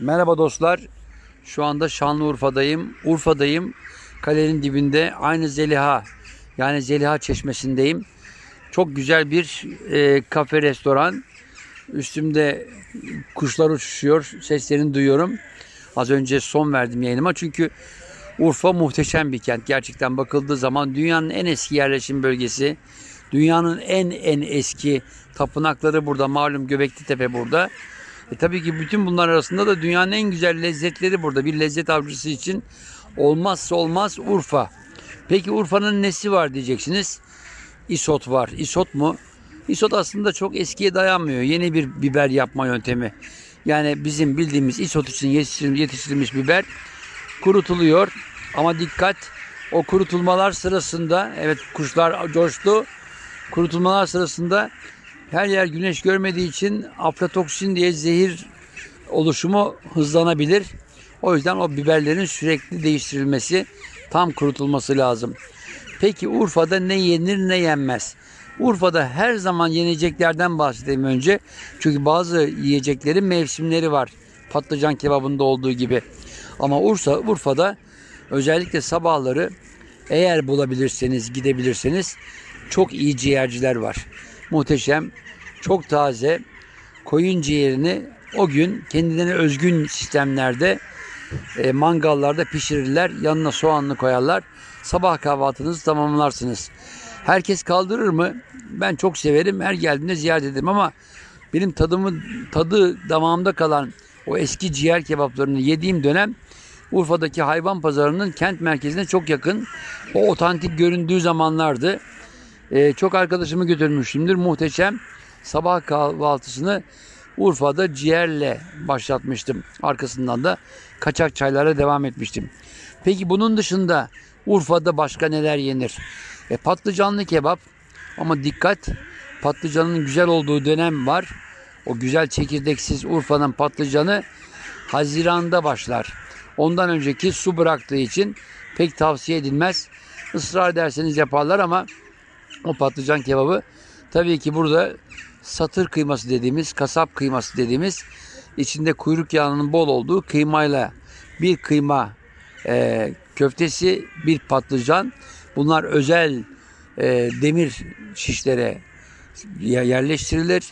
Merhaba dostlar. Şu anda Şanlıurfa'dayım. Urfa'dayım. Kalenin dibinde aynı Zeliha yani Zeliha Çeşmesi'ndeyim. Çok güzel bir e, kafe restoran. Üstümde kuşlar uçuşuyor. Seslerini duyuyorum. Az önce son verdim yayınıma çünkü Urfa muhteşem bir kent. Gerçekten bakıldığı zaman dünyanın en eski yerleşim bölgesi. Dünyanın en en eski tapınakları burada. Malum Göbekli Tepe burada. E tabii ki bütün bunlar arasında da dünyanın en güzel lezzetleri burada. Bir lezzet avcısı için olmazsa olmaz Urfa. Peki Urfa'nın nesi var diyeceksiniz. Isot var. Isot mu? Isot aslında çok eskiye dayanmıyor. Yeni bir biber yapma yöntemi. Yani bizim bildiğimiz isot için yetiştirilmiş biber kurutuluyor. Ama dikkat o kurutulmalar sırasında evet kuşlar coştu. Kurutulmalar sırasında her yer güneş görmediği için aflatoksin diye zehir oluşumu hızlanabilir. O yüzden o biberlerin sürekli değiştirilmesi, tam kurutulması lazım. Peki Urfa'da ne yenir ne yenmez? Urfa'da her zaman yeneceklerden bahsedeyim önce. Çünkü bazı yiyeceklerin mevsimleri var. Patlıcan kebabında olduğu gibi. Ama Urfa, Urfa'da özellikle sabahları eğer bulabilirseniz, gidebilirseniz çok iyi ciğerciler var. Muhteşem, çok taze koyun ciğerini o gün kendilerine özgün sistemlerde e, mangallarda pişirirler. Yanına soğanlı koyarlar. Sabah kahvaltınızı tamamlarsınız. Herkes kaldırır mı? Ben çok severim. Her geldiğinde ziyaret ederim ama benim tadımı tadı damağımda kalan o eski ciğer kebaplarını yediğim dönem Urfa'daki hayvan pazarının kent merkezine çok yakın. O otantik göründüğü zamanlardı. Ee, çok arkadaşımı götürmüştümdür. Muhteşem sabah kahvaltısını Urfa'da ciğerle başlatmıştım. Arkasından da kaçak çaylara devam etmiştim. Peki bunun dışında Urfa'da başka neler yenir? E, patlıcanlı kebap ama dikkat patlıcanın güzel olduğu dönem var. O güzel çekirdeksiz Urfa'nın patlıcanı Haziran'da başlar. Ondan önceki su bıraktığı için pek tavsiye edilmez. Israr ederseniz yaparlar ama o patlıcan kebabı tabii ki burada satır kıyması dediğimiz, kasap kıyması dediğimiz içinde kuyruk yağının bol olduğu kıymayla bir kıyma e, köftesi, bir patlıcan. Bunlar özel e, demir şişlere yerleştirilir.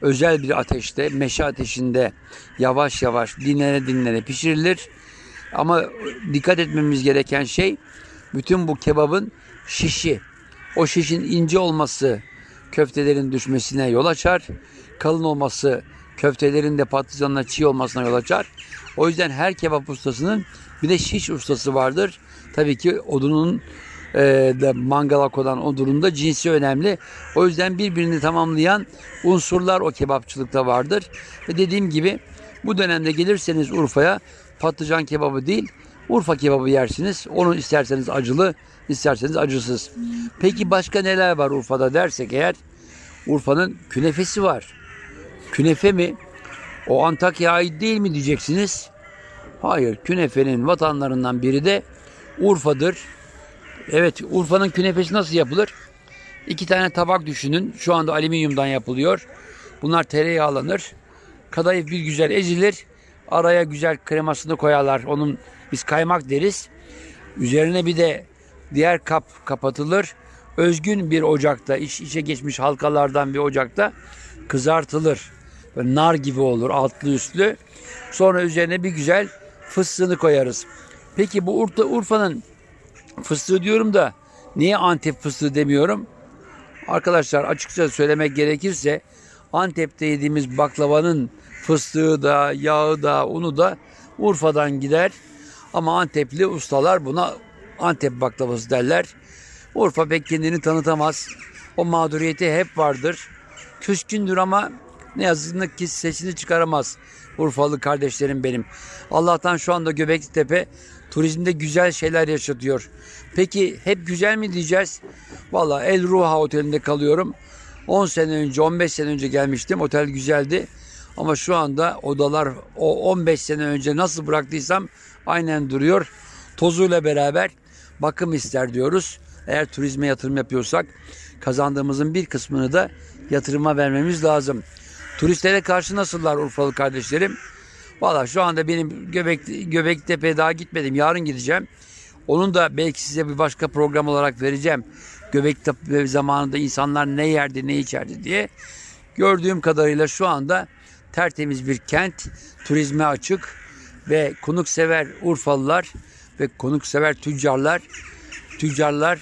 Özel bir ateşte, meşe ateşinde yavaş yavaş dinlene dinlene pişirilir. Ama dikkat etmemiz gereken şey bütün bu kebabın şişi. O şişin ince olması köftelerin düşmesine yol açar. Kalın olması köftelerin de patlıcanla çiğ olmasına yol açar. O yüzden her kebap ustasının bir de şiş ustası vardır. Tabii ki odunun e, da mangala konan odunun da cinsi önemli. O yüzden birbirini tamamlayan unsurlar o kebapçılıkta vardır. Ve dediğim gibi bu dönemde gelirseniz Urfa'ya patlıcan kebabı değil Urfa kebabı yersiniz. Onu isterseniz acılı, isterseniz acısız. Peki başka neler var Urfa'da dersek eğer Urfa'nın künefesi var. Künefe mi? O Antakya'ya ait değil mi diyeceksiniz. Hayır, künefenin vatanlarından biri de Urfa'dır. Evet, Urfa'nın künefesi nasıl yapılır? İki tane tabak düşünün. Şu anda alüminyumdan yapılıyor. Bunlar tereyağlanır. Kadayıf bir güzel ezilir. Araya güzel kremasını koyarlar. Onun biz kaymak deriz. Üzerine bir de diğer kap kapatılır. Özgün bir ocakta, iç içe geçmiş halkalardan bir ocakta kızartılır. Böyle nar gibi olur altlı üstlü. Sonra üzerine bir güzel fıstığını koyarız. Peki bu Urfa, Urfa'nın fıstığı diyorum da niye Antep fıstığı demiyorum? Arkadaşlar açıkça söylemek gerekirse Antep'te yediğimiz baklavanın fıstığı da, yağı da, unu da Urfa'dan gider. Ama Antepli ustalar buna Antep baklavası derler. Urfa pek kendini tanıtamaz. O mağduriyeti hep vardır. Küskündür ama ne yazık ki sesini çıkaramaz. Urfalı kardeşlerim benim. Allah'tan şu anda Göbekli Tepe turizmde güzel şeyler yaşatıyor. Peki hep güzel mi diyeceğiz? Valla El Ruha Oteli'nde kalıyorum. 10 sene önce 15 sene önce gelmiştim. Otel güzeldi. Ama şu anda odalar o 15 sene önce nasıl bıraktıysam aynen duruyor. Tozuyla beraber bakım ister diyoruz. Eğer turizme yatırım yapıyorsak kazandığımızın bir kısmını da yatırıma vermemiz lazım. Turistlere karşı nasıllar Urfalı kardeşlerim? Valla şu anda benim Göbek, Göbektepe'ye daha gitmedim. Yarın gideceğim. Onun da belki size bir başka program olarak vereceğim. Göbektepe zamanında insanlar ne yerdi ne içerdi diye. Gördüğüm kadarıyla şu anda tertemiz bir kent, turizme açık ve konuksever Urfalılar ve konuksever tüccarlar, tüccarlar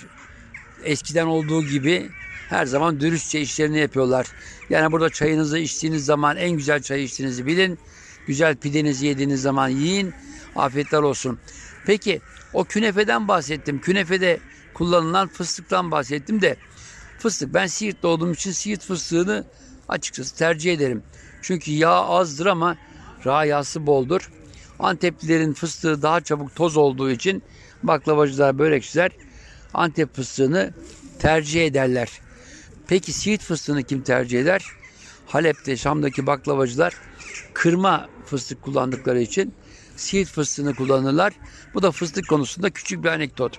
eskiden olduğu gibi her zaman dürüstçe işlerini yapıyorlar. Yani burada çayınızı içtiğiniz zaman en güzel çay içtiğinizi bilin. Güzel pidenizi yediğiniz zaman yiyin. Afiyetler olsun. Peki o künefeden bahsettim. Künefede kullanılan fıstıktan bahsettim de fıstık ben Siirt'te olduğum için Siirt fıstığını açıkçası tercih ederim. Çünkü yağ azdır ama rayası boldur. Anteplilerin fıstığı daha çabuk toz olduğu için baklavacılar, börekçiler Antep fıstığını tercih ederler. Peki Siirt fıstığını kim tercih eder? Halep'te, Şam'daki baklavacılar kırma fıstık kullandıkları için Siirt fıstığını kullanırlar. Bu da fıstık konusunda küçük bir anekdot.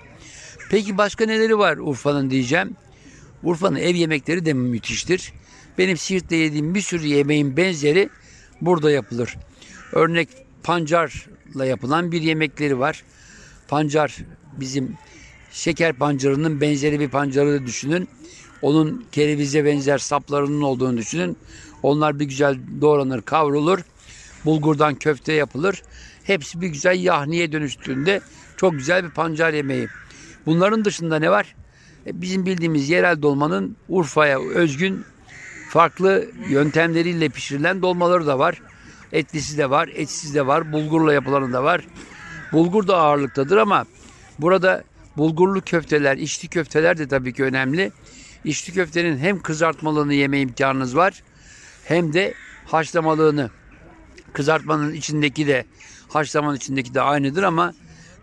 Peki başka neleri var Urfa'nın diyeceğim. Urfa'nın ev yemekleri de müthiştir. Benim Siirt'te yediğim bir sürü yemeğin benzeri burada yapılır. Örnek pancarla yapılan bir yemekleri var. Pancar bizim şeker pancarının benzeri bir pancarı düşünün. Onun kerevize benzer saplarının olduğunu düşünün. Onlar bir güzel doğranır, kavrulur. Bulgurdan köfte yapılır. Hepsi bir güzel yahniye dönüştüğünde çok güzel bir pancar yemeği. Bunların dışında ne var? E, bizim bildiğimiz yerel dolmanın Urfa'ya özgün farklı yöntemleriyle pişirilen dolmaları da var. Etlisi de var, etsiz de var, bulgurla yapılanı da var. Bulgur da ağırlıktadır ama burada bulgurlu köfteler, içli köfteler de tabii ki önemli. İçli köftenin hem kızartmalığını yeme imkanınız var hem de haşlamalığını. Kızartmanın içindeki de haşlamanın içindeki de aynıdır ama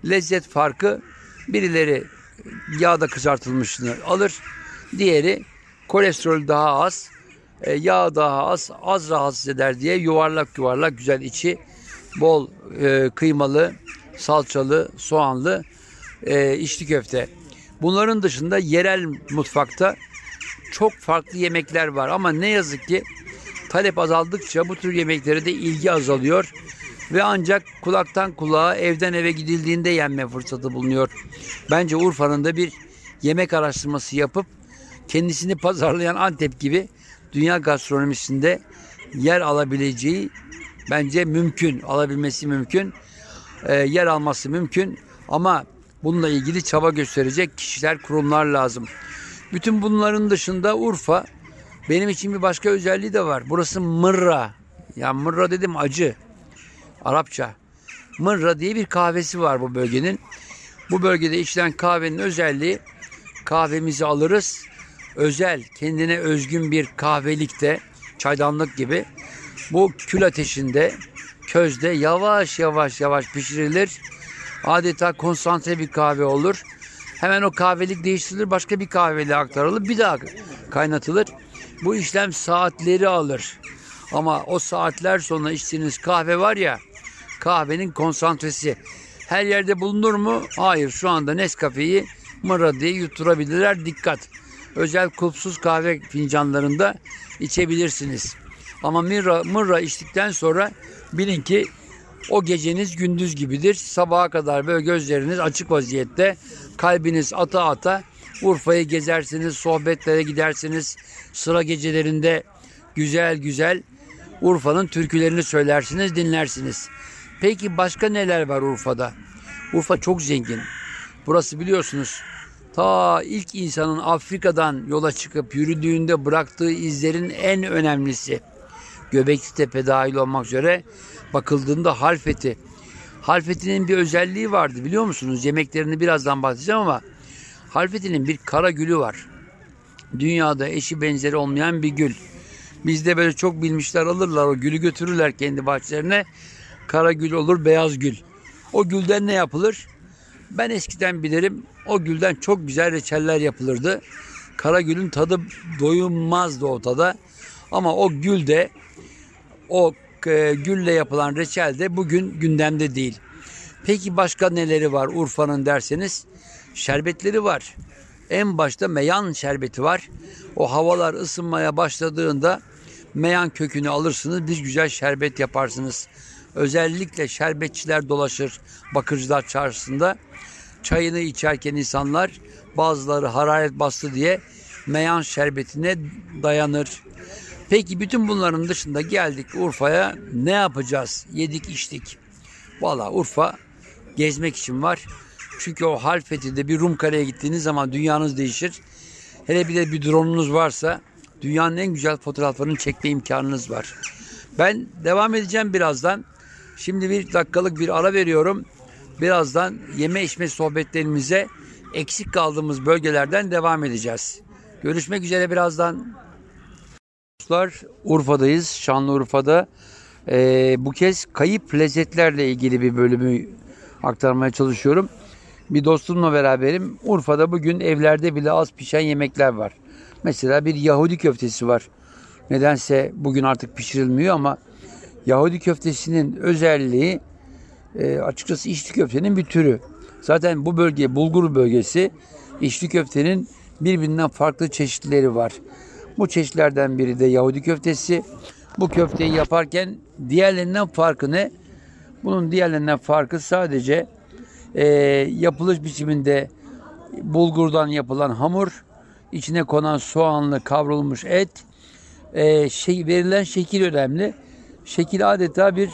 lezzet farkı birileri yağda kızartılmışını alır. Diğeri kolesterol daha az, e, yağ daha az, az rahatsız eder diye yuvarlak yuvarlak güzel içi bol e, kıymalı, salçalı, soğanlı e, içli köfte. Bunların dışında yerel mutfakta çok farklı yemekler var ama ne yazık ki talep azaldıkça bu tür yemeklere de ilgi azalıyor ve ancak kulaktan kulağa evden eve gidildiğinde yenme fırsatı bulunuyor. Bence Urfa'nın da bir yemek araştırması yapıp kendisini pazarlayan Antep gibi dünya gastronomisinde yer alabileceği bence mümkün. Alabilmesi mümkün. E, yer alması mümkün. Ama bununla ilgili çaba gösterecek kişiler, kurumlar lazım. Bütün bunların dışında Urfa benim için bir başka özelliği de var. Burası mırra. Ya mırra dedim acı. Arapça. Mırra diye bir kahvesi var bu bölgenin. Bu bölgede içilen kahvenin özelliği kahvemizi alırız. Özel, kendine özgün bir kahvelikte, çaydanlık gibi bu kül ateşinde, közde yavaş yavaş yavaş pişirilir. Adeta konsantre bir kahve olur. Hemen o kahvelik değiştirilir, başka bir kahveliğe aktarılır, bir daha kaynatılır. Bu işlem saatleri alır. Ama o saatler sonra içtiğiniz kahve var ya, kahvenin konsantresi. Her yerde bulunur mu? Hayır. Şu anda Nescafe'yi mırra diye yutturabilirler. Dikkat. Özel kulpsuz kahve fincanlarında içebilirsiniz. Ama mırra, mırra içtikten sonra bilin ki o geceniz gündüz gibidir. Sabaha kadar böyle gözleriniz açık vaziyette, kalbiniz ata ata Urfa'yı gezersiniz, sohbetlere gidersiniz. Sıra gecelerinde güzel güzel Urfa'nın türkülerini söylersiniz, dinlersiniz. Peki başka neler var Urfa'da? Urfa çok zengin. Burası biliyorsunuz ta ilk insanın Afrika'dan yola çıkıp yürüdüğünde bıraktığı izlerin en önemlisi. Göbekli Tepe dahil olmak üzere bakıldığında Halfeti. Halfeti'nin bir özelliği vardı biliyor musunuz? Yemeklerini birazdan bahsedeceğim ama Halfeti'nin bir kara gülü var. Dünyada eşi benzeri olmayan bir gül. Bizde böyle çok bilmişler alırlar o gülü götürürler kendi bahçelerine. Kara gül olur, beyaz gül. O gülden ne yapılır? Ben eskiden bilirim o gülden çok güzel reçeller yapılırdı. Kara gülün tadı doyulmazdı ortada. Ama o gül de o e, gülle yapılan reçel de bugün gündemde değil. Peki başka neleri var Urfa'nın derseniz? Şerbetleri var. En başta meyan şerbeti var. O havalar ısınmaya başladığında meyan kökünü alırsınız. Bir güzel şerbet yaparsınız. özellikle şerbetçiler dolaşır Bakırcılar Çarşısı'nda. Çayını içerken insanlar bazıları hararet bastı diye meyan şerbetine dayanır. Peki bütün bunların dışında geldik Urfa'ya ne yapacağız? Yedik içtik. Valla Urfa gezmek için var. Çünkü o Halfeti'de bir Rum kareye gittiğiniz zaman dünyanız değişir. Hele bir de bir drone'unuz varsa dünyanın en güzel fotoğraflarını çekme imkanınız var. Ben devam edeceğim birazdan. Şimdi bir dakikalık bir ara veriyorum. Birazdan yeme içme sohbetlerimize eksik kaldığımız bölgelerden devam edeceğiz. Görüşmek üzere birazdan. Dostlar Urfa'dayız. Şanlıurfa'da. Ee, bu kez kayıp lezzetlerle ilgili bir bölümü aktarmaya çalışıyorum. Bir dostumla beraberim. Urfa'da bugün evlerde bile az pişen yemekler var. Mesela bir Yahudi köftesi var. Nedense bugün artık pişirilmiyor ama Yahudi köftesinin özelliği e, açıkçası içli köftenin bir türü. Zaten bu bölge bulgur bölgesi içli köftenin birbirinden farklı çeşitleri var. Bu çeşitlerden biri de Yahudi köftesi. Bu köfteyi yaparken diğerlerinden farkı ne? Bunun diğerlerinden farkı sadece e, yapılış biçiminde bulgurdan yapılan hamur, içine konan soğanlı kavrulmuş et, e, şey, verilen şekil önemli. Şekil adeta bir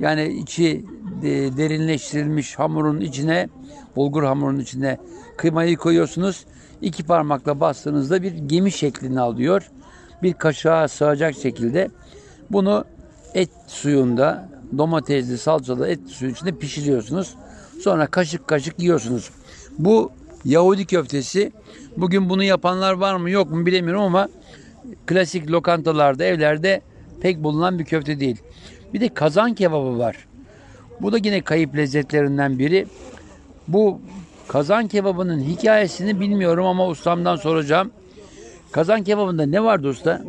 yani içi e, derinleştirilmiş hamurun içine, bulgur hamurun içine kıymayı koyuyorsunuz. İki parmakla bastığınızda bir gemi şeklini alıyor. Bir kaşığa sığacak şekilde bunu et suyunda, domatesli, salçalı et suyu içinde pişiriyorsunuz. Sonra kaşık kaşık yiyorsunuz. Bu Yahudi köftesi. Bugün bunu yapanlar var mı yok mu bilemiyorum ama klasik lokantalarda, evlerde pek bulunan bir köfte değil. Bir de kazan kebabı var. Bu da yine kayıp lezzetlerinden biri. Bu kazan kebabının hikayesini bilmiyorum ama ustamdan soracağım. Kazan kebabında ne vardı usta?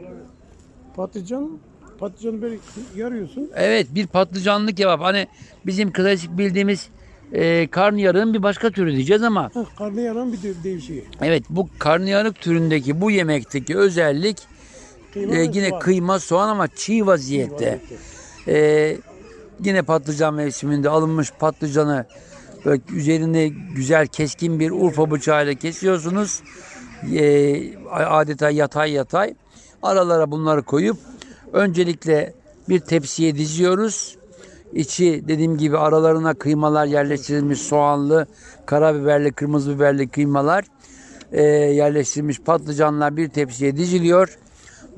Patlıcan, patlıcanı böyle yarıyorsun. Evet bir patlıcanlı kebap. Hani bizim klasik bildiğimiz e, karnıyarığın bir başka türü diyeceğiz ama Heh, karnı yaran bir de- değişiği. evet bu karnıyarık türündeki bu yemekteki özellik Kıyma e, yine soğan. kıyma soğan ama çiğ vaziyette. E, yine patlıcan mevsiminde alınmış patlıcanı böyle üzerine güzel keskin bir urfa bıçağıyla kesiyorsunuz. E, adeta yatay yatay. Aralara bunları koyup öncelikle bir tepsiye diziyoruz. İçi dediğim gibi aralarına kıymalar yerleştirilmiş soğanlı, karabiberli, kırmızı biberli kıymalar e, yerleştirilmiş patlıcanlar bir tepsiye diziliyor.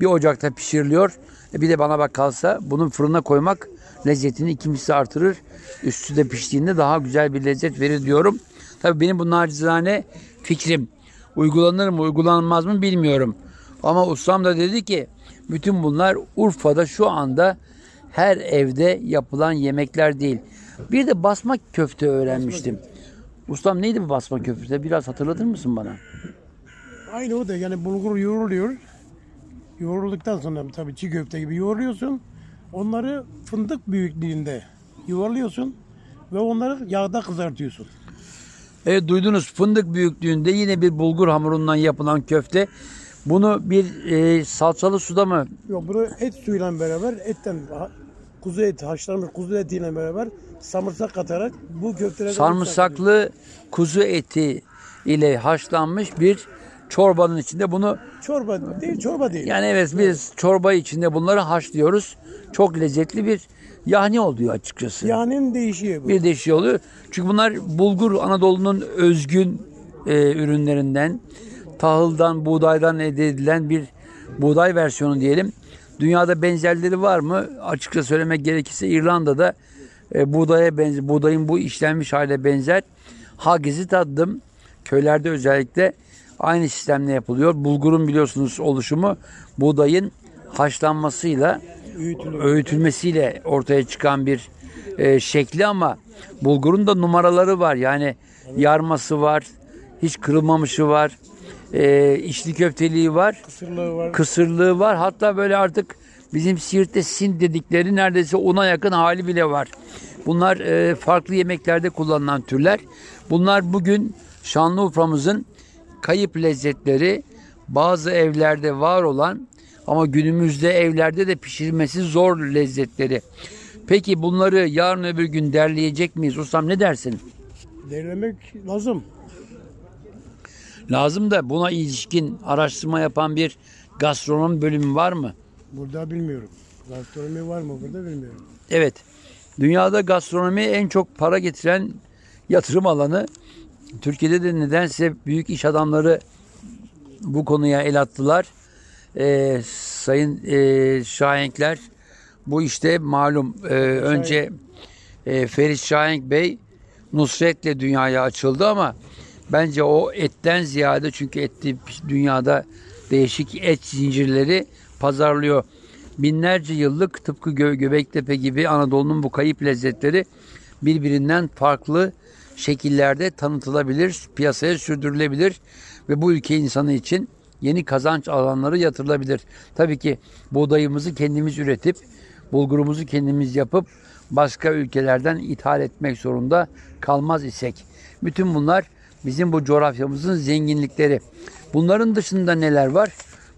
Bir ocakta pişiriliyor. E, bir de bana bak kalsa bunun fırına koymak lezzetini iki misli artırır. Üstü de piştiğinde daha güzel bir lezzet verir diyorum. Tabii benim bu nacizane fikrim. Uygulanır mı uygulanmaz mı bilmiyorum. Ama ustam da dedi ki bütün bunlar Urfa'da şu anda her evde yapılan yemekler değil. Bir de basma köfte öğrenmiştim. Ustam neydi bu basma köfte? Biraz hatırlatır mısın bana? Aynı o da yani bulgur yoğruluyor. Yoğrulduktan sonra tabii çiğ köfte gibi yoğuruyorsun. Onları fındık büyüklüğünde yuvarlıyorsun ve onları yağda kızartıyorsun. Evet duydunuz fındık büyüklüğünde yine bir bulgur hamurundan yapılan köfte. Bunu bir e, salçalı suda mı? Yok bunu et suyuyla beraber etten kuzu eti haşlanmış kuzu etiyle beraber samırsak katarak bu köfteleri Sarımsaklı kuzu eti ile haşlanmış bir çorbanın içinde bunu çorba değil çorba değil. yani evet biz çorba içinde bunları haşlıyoruz. Çok lezzetli bir yahni oluyor açıkçası. Yağının değişiği bu. bir de şey oluyor. Çünkü bunlar bulgur Anadolu'nun özgün e, ürünlerinden, tahıldan, buğdaydan elde edilen bir buğday versiyonu diyelim. Dünyada benzerleri var mı? Açıkça söylemek gerekirse İrlanda'da e, buğdaya benzer, buğdayın bu işlenmiş hale benzer. Hagizi tadım. Köylerde özellikle aynı sistemle yapılıyor. Bulgurun biliyorsunuz oluşumu buğdayın haşlanmasıyla öğütülmesiyle ortaya çıkan bir e, şekli ama bulgurun da numaraları var. Yani yarması var, hiç kırılmamışı var, e, içli köfteliği var, Kısırlığı var. kısırlığı var. Hatta böyle artık bizim Siirt'te sin dedikleri neredeyse ona yakın hali bile var. Bunlar e, farklı yemeklerde kullanılan türler. Bunlar bugün Şanlıurfa'mızın kayıp lezzetleri bazı evlerde var olan ama günümüzde evlerde de pişirmesi zor lezzetleri. Peki bunları yarın öbür gün derleyecek miyiz? Ustam ne dersin? Derlemek lazım. Lazım da buna ilişkin araştırma yapan bir gastronom bölümü var mı? Burada bilmiyorum. Gastronomi var mı burada bilmiyorum. Evet. Dünyada gastronomi en çok para getiren yatırım alanı. Türkiye'de de nedense büyük iş adamları bu konuya el attılar. Ee, sayın e, Şahenkler bu işte malum e, önce e, Ferit Şahenk Bey Nusret'le dünyaya açıldı ama bence o etten ziyade çünkü etli dünyada değişik et zincirleri pazarlıyor. Binlerce yıllık tıpkı Gö Göbektepe gibi Anadolu'nun bu kayıp lezzetleri birbirinden farklı şekillerde tanıtılabilir, piyasaya sürdürülebilir ve bu ülke insanı için yeni kazanç alanları yatırılabilir. Tabii ki buğdayımızı kendimiz üretip, bulgurumuzu kendimiz yapıp başka ülkelerden ithal etmek zorunda kalmaz isek. Bütün bunlar bizim bu coğrafyamızın zenginlikleri. Bunların dışında neler var?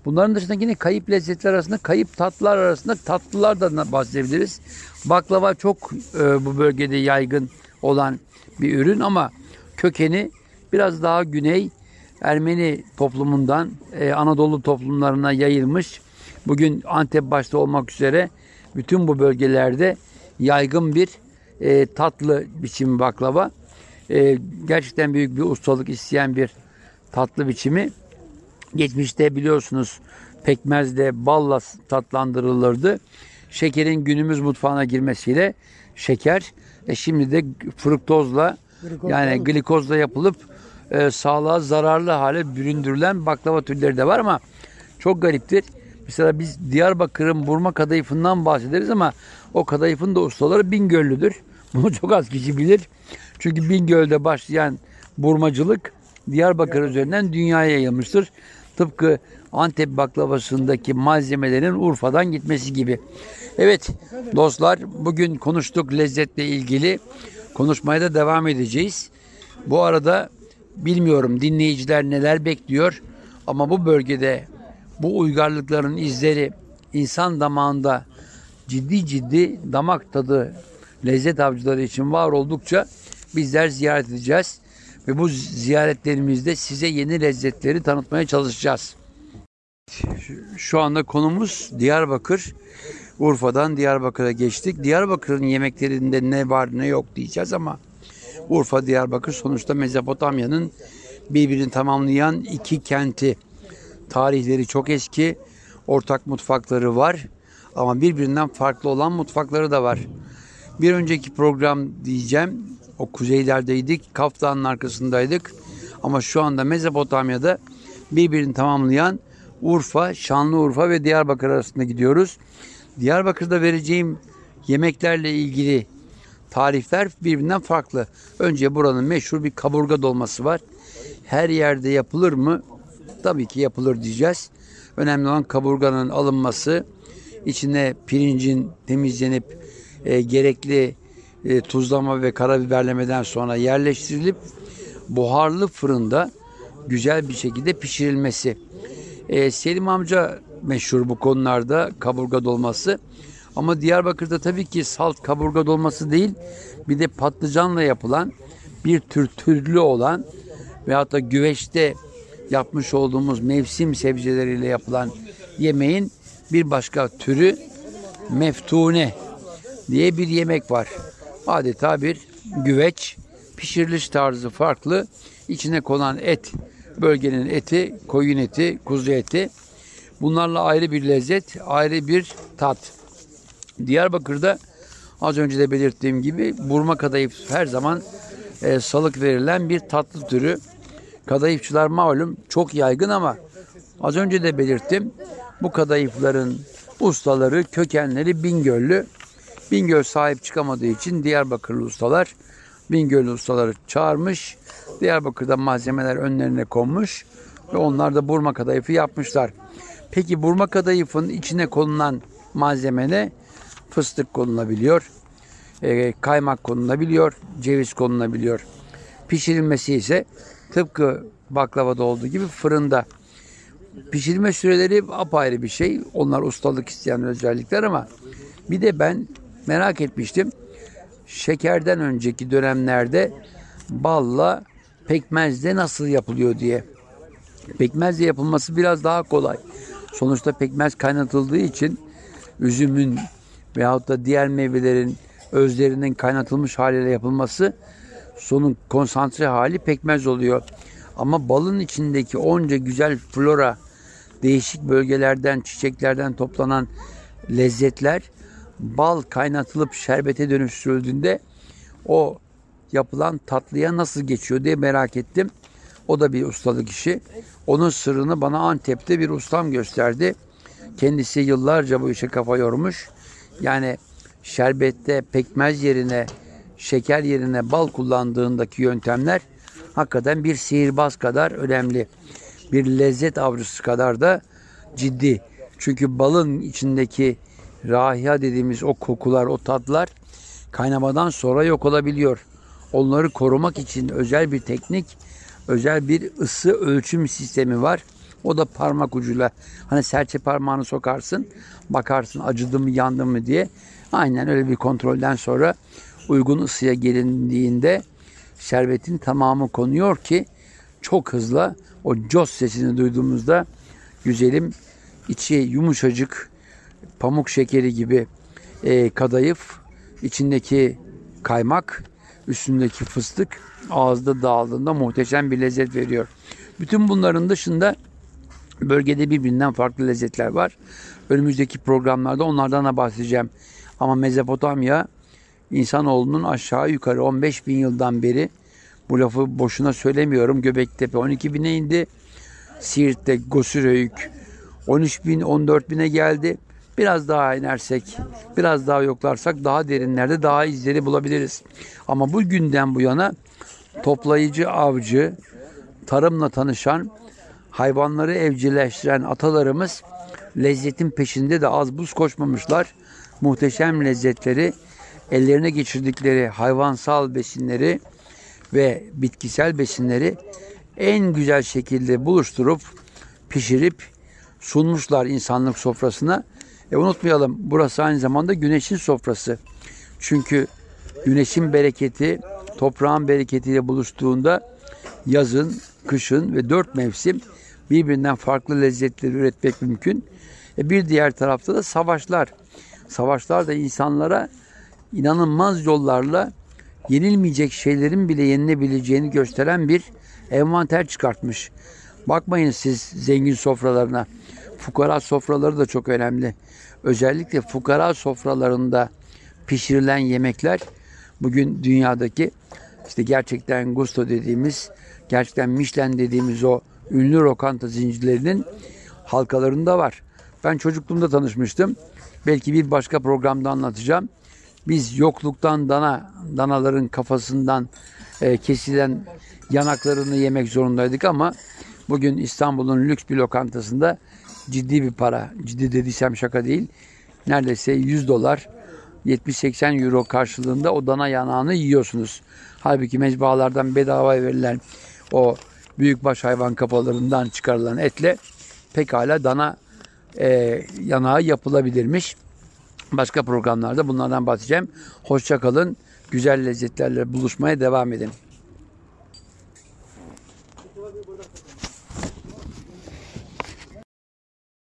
Bunların dışında yine kayıp lezzetler arasında, kayıp tatlılar arasında tatlılar da bahsedebiliriz. Baklava çok e, bu bölgede yaygın olan bir ürün ama kökeni biraz daha güney Ermeni toplumundan e, Anadolu toplumlarına yayılmış. Bugün Antep başta olmak üzere bütün bu bölgelerde yaygın bir e, tatlı biçimi baklava. E, gerçekten büyük bir ustalık isteyen bir tatlı biçimi. Geçmişte biliyorsunuz pekmezle balla tatlandırılırdı. Şekerin günümüz mutfağına girmesiyle şeker e şimdi de fruktozla Glikoz yani glikozla yapılıp e, sağlığa zararlı hale büründürülen baklava türleri de var ama çok gariptir. Mesela biz Diyarbakır'ın burma kadayıfından bahsederiz ama o kadayıfın da ustaları Bingöllüdür. Bunu çok az kişi bilir. Çünkü Bingöl'de başlayan burmacılık Diyarbakır üzerinden dünyaya yayılmıştır. Tıpkı Antep baklavasındaki malzemelerin Urfa'dan gitmesi gibi. Evet dostlar bugün konuştuk lezzetle ilgili. Konuşmaya da devam edeceğiz. Bu arada bilmiyorum dinleyiciler neler bekliyor ama bu bölgede bu uygarlıkların izleri insan damağında ciddi ciddi damak tadı lezzet avcıları için var oldukça bizler ziyaret edeceğiz ve bu ziyaretlerimizde size yeni lezzetleri tanıtmaya çalışacağız. Şu anda konumuz Diyarbakır. Urfa'dan Diyarbakır'a geçtik. Diyarbakır'ın yemeklerinde ne var ne yok diyeceğiz ama Urfa, Diyarbakır sonuçta Mezopotamya'nın birbirini tamamlayan iki kenti. Tarihleri çok eski, ortak mutfakları var ama birbirinden farklı olan mutfakları da var. Bir önceki program diyeceğim, o kuzeylerdeydik, Kaftan'ın arkasındaydık ama şu anda Mezopotamya'da birbirini tamamlayan Urfa, Şanlıurfa ve Diyarbakır arasında gidiyoruz. Diyarbakır'da vereceğim yemeklerle ilgili tarifler birbirinden farklı. Önce buranın meşhur bir kaburga dolması var. Her yerde yapılır mı? Tabii ki yapılır diyeceğiz. Önemli olan kaburganın alınması, içine pirincin temizlenip e, gerekli e, tuzlama ve karabiberlemeden sonra yerleştirilip buharlı fırında güzel bir şekilde pişirilmesi. E, Selim amca meşhur bu konularda kaburga dolması. Ama Diyarbakır'da tabii ki salt kaburga dolması değil, bir de patlıcanla yapılan bir tür türlü olan veyahut da güveçte yapmış olduğumuz mevsim sebzeleriyle yapılan yemeğin bir başka türü meftune diye bir yemek var. Adeta bir güveç, pişiriliş tarzı farklı. İçine konan et, bölgenin eti, koyun eti, kuzu eti. Bunlarla ayrı bir lezzet, ayrı bir tat. Diyarbakır'da az önce de belirttiğim gibi burma kadayıf her zaman e, salık verilen bir tatlı türü. Kadayıfçılar malum çok yaygın ama az önce de belirttim. Bu kadayıfların ustaları, kökenleri Bingöllü. Bingöl sahip çıkamadığı için Diyarbakırlı ustalar Bingöllü ustaları çağırmış. Diyarbakır'da malzemeler önlerine konmuş ve onlar da burma kadayıfı yapmışlar. Peki burma kadayıfın içine konulan malzeme ne? Fıstık konulabiliyor, e, kaymak konulabiliyor, ceviz konulabiliyor. Pişirilmesi ise tıpkı baklavada olduğu gibi fırında. Pişirme süreleri apayrı bir şey. Onlar ustalık isteyen özellikler ama bir de ben merak etmiştim. Şekerden önceki dönemlerde balla pekmezde nasıl yapılıyor diye. Pekmezle yapılması biraz daha kolay. Sonuçta pekmez kaynatıldığı için üzümün veyahut da diğer meyvelerin özlerinin kaynatılmış haliyle yapılması sonun konsantre hali pekmez oluyor. Ama balın içindeki onca güzel flora, değişik bölgelerden, çiçeklerden toplanan lezzetler bal kaynatılıp şerbete dönüştürüldüğünde o yapılan tatlıya nasıl geçiyor diye merak ettim. O da bir ustalık işi. Onun sırrını bana Antep'te bir ustam gösterdi. Kendisi yıllarca bu işe kafa yormuş. Yani şerbette pekmez yerine şeker yerine bal kullandığındaki yöntemler hakikaten bir sihirbaz kadar önemli. Bir lezzet avcısı kadar da ciddi. Çünkü balın içindeki rahiya dediğimiz o kokular, o tatlar kaynamadan sonra yok olabiliyor. Onları korumak için özel bir teknik, özel bir ısı ölçüm sistemi var. O da parmak ucuyla hani serçe parmağını sokarsın, bakarsın acıdı mı, yandı mı diye. Aynen öyle bir kontrolden sonra uygun ısıya gelindiğinde şerbetin tamamı konuyor ki çok hızlı o cos sesini duyduğumuzda güzelim içi yumuşacık pamuk şekeri gibi e, kadayıf içindeki kaymak üstündeki fıstık ağızda dağıldığında muhteşem bir lezzet veriyor. Bütün bunların dışında bölgede birbirinden farklı lezzetler var. Önümüzdeki programlarda onlardan da bahsedeceğim. Ama Mezopotamya insanoğlunun aşağı yukarı 15 bin yıldan beri bu lafı boşuna söylemiyorum. Göbektepe 12 bine indi. Siirt'te Gosüröyük 13 bin 14 bine geldi. Biraz daha inersek, biraz daha yoklarsak daha derinlerde daha izleri bulabiliriz. Ama bu günden bu yana toplayıcı, avcı, tarımla tanışan, hayvanları evcilleştiren atalarımız lezzetin peşinde de az buz koşmamışlar. Muhteşem lezzetleri, ellerine geçirdikleri hayvansal besinleri ve bitkisel besinleri en güzel şekilde buluşturup pişirip sunmuşlar insanlık sofrasına. E unutmayalım burası aynı zamanda güneşin sofrası. Çünkü güneşin bereketi toprağın bereketiyle buluştuğunda yazın, kışın ve dört mevsim birbirinden farklı lezzetleri üretmek mümkün. E bir diğer tarafta da savaşlar. Savaşlar da insanlara inanılmaz yollarla yenilmeyecek şeylerin bile yenilebileceğini gösteren bir envanter çıkartmış. Bakmayın siz zengin sofralarına. Fukara sofraları da çok önemli. Özellikle fukara sofralarında pişirilen yemekler bugün dünyadaki işte gerçekten gusto dediğimiz, gerçekten Michelin dediğimiz o ünlü lokanta zincirlerinin halkalarında var. Ben çocukluğumda tanışmıştım. Belki bir başka programda anlatacağım. Biz yokluktan dana, danaların kafasından e, kesilen yanaklarını yemek zorundaydık ama bugün İstanbul'un lüks bir lokantasında ciddi bir para, ciddi dediysem şaka değil, neredeyse 100 dolar, 70-80 euro karşılığında o dana yanağını yiyorsunuz. Halbuki mecbalardan bedava verilen o büyükbaş hayvan kafalarından çıkarılan etle pekala dana e, yanağı yapılabilirmiş. Başka programlarda bunlardan bahsedeceğim. Hoşçakalın. Güzel lezzetlerle buluşmaya devam edin.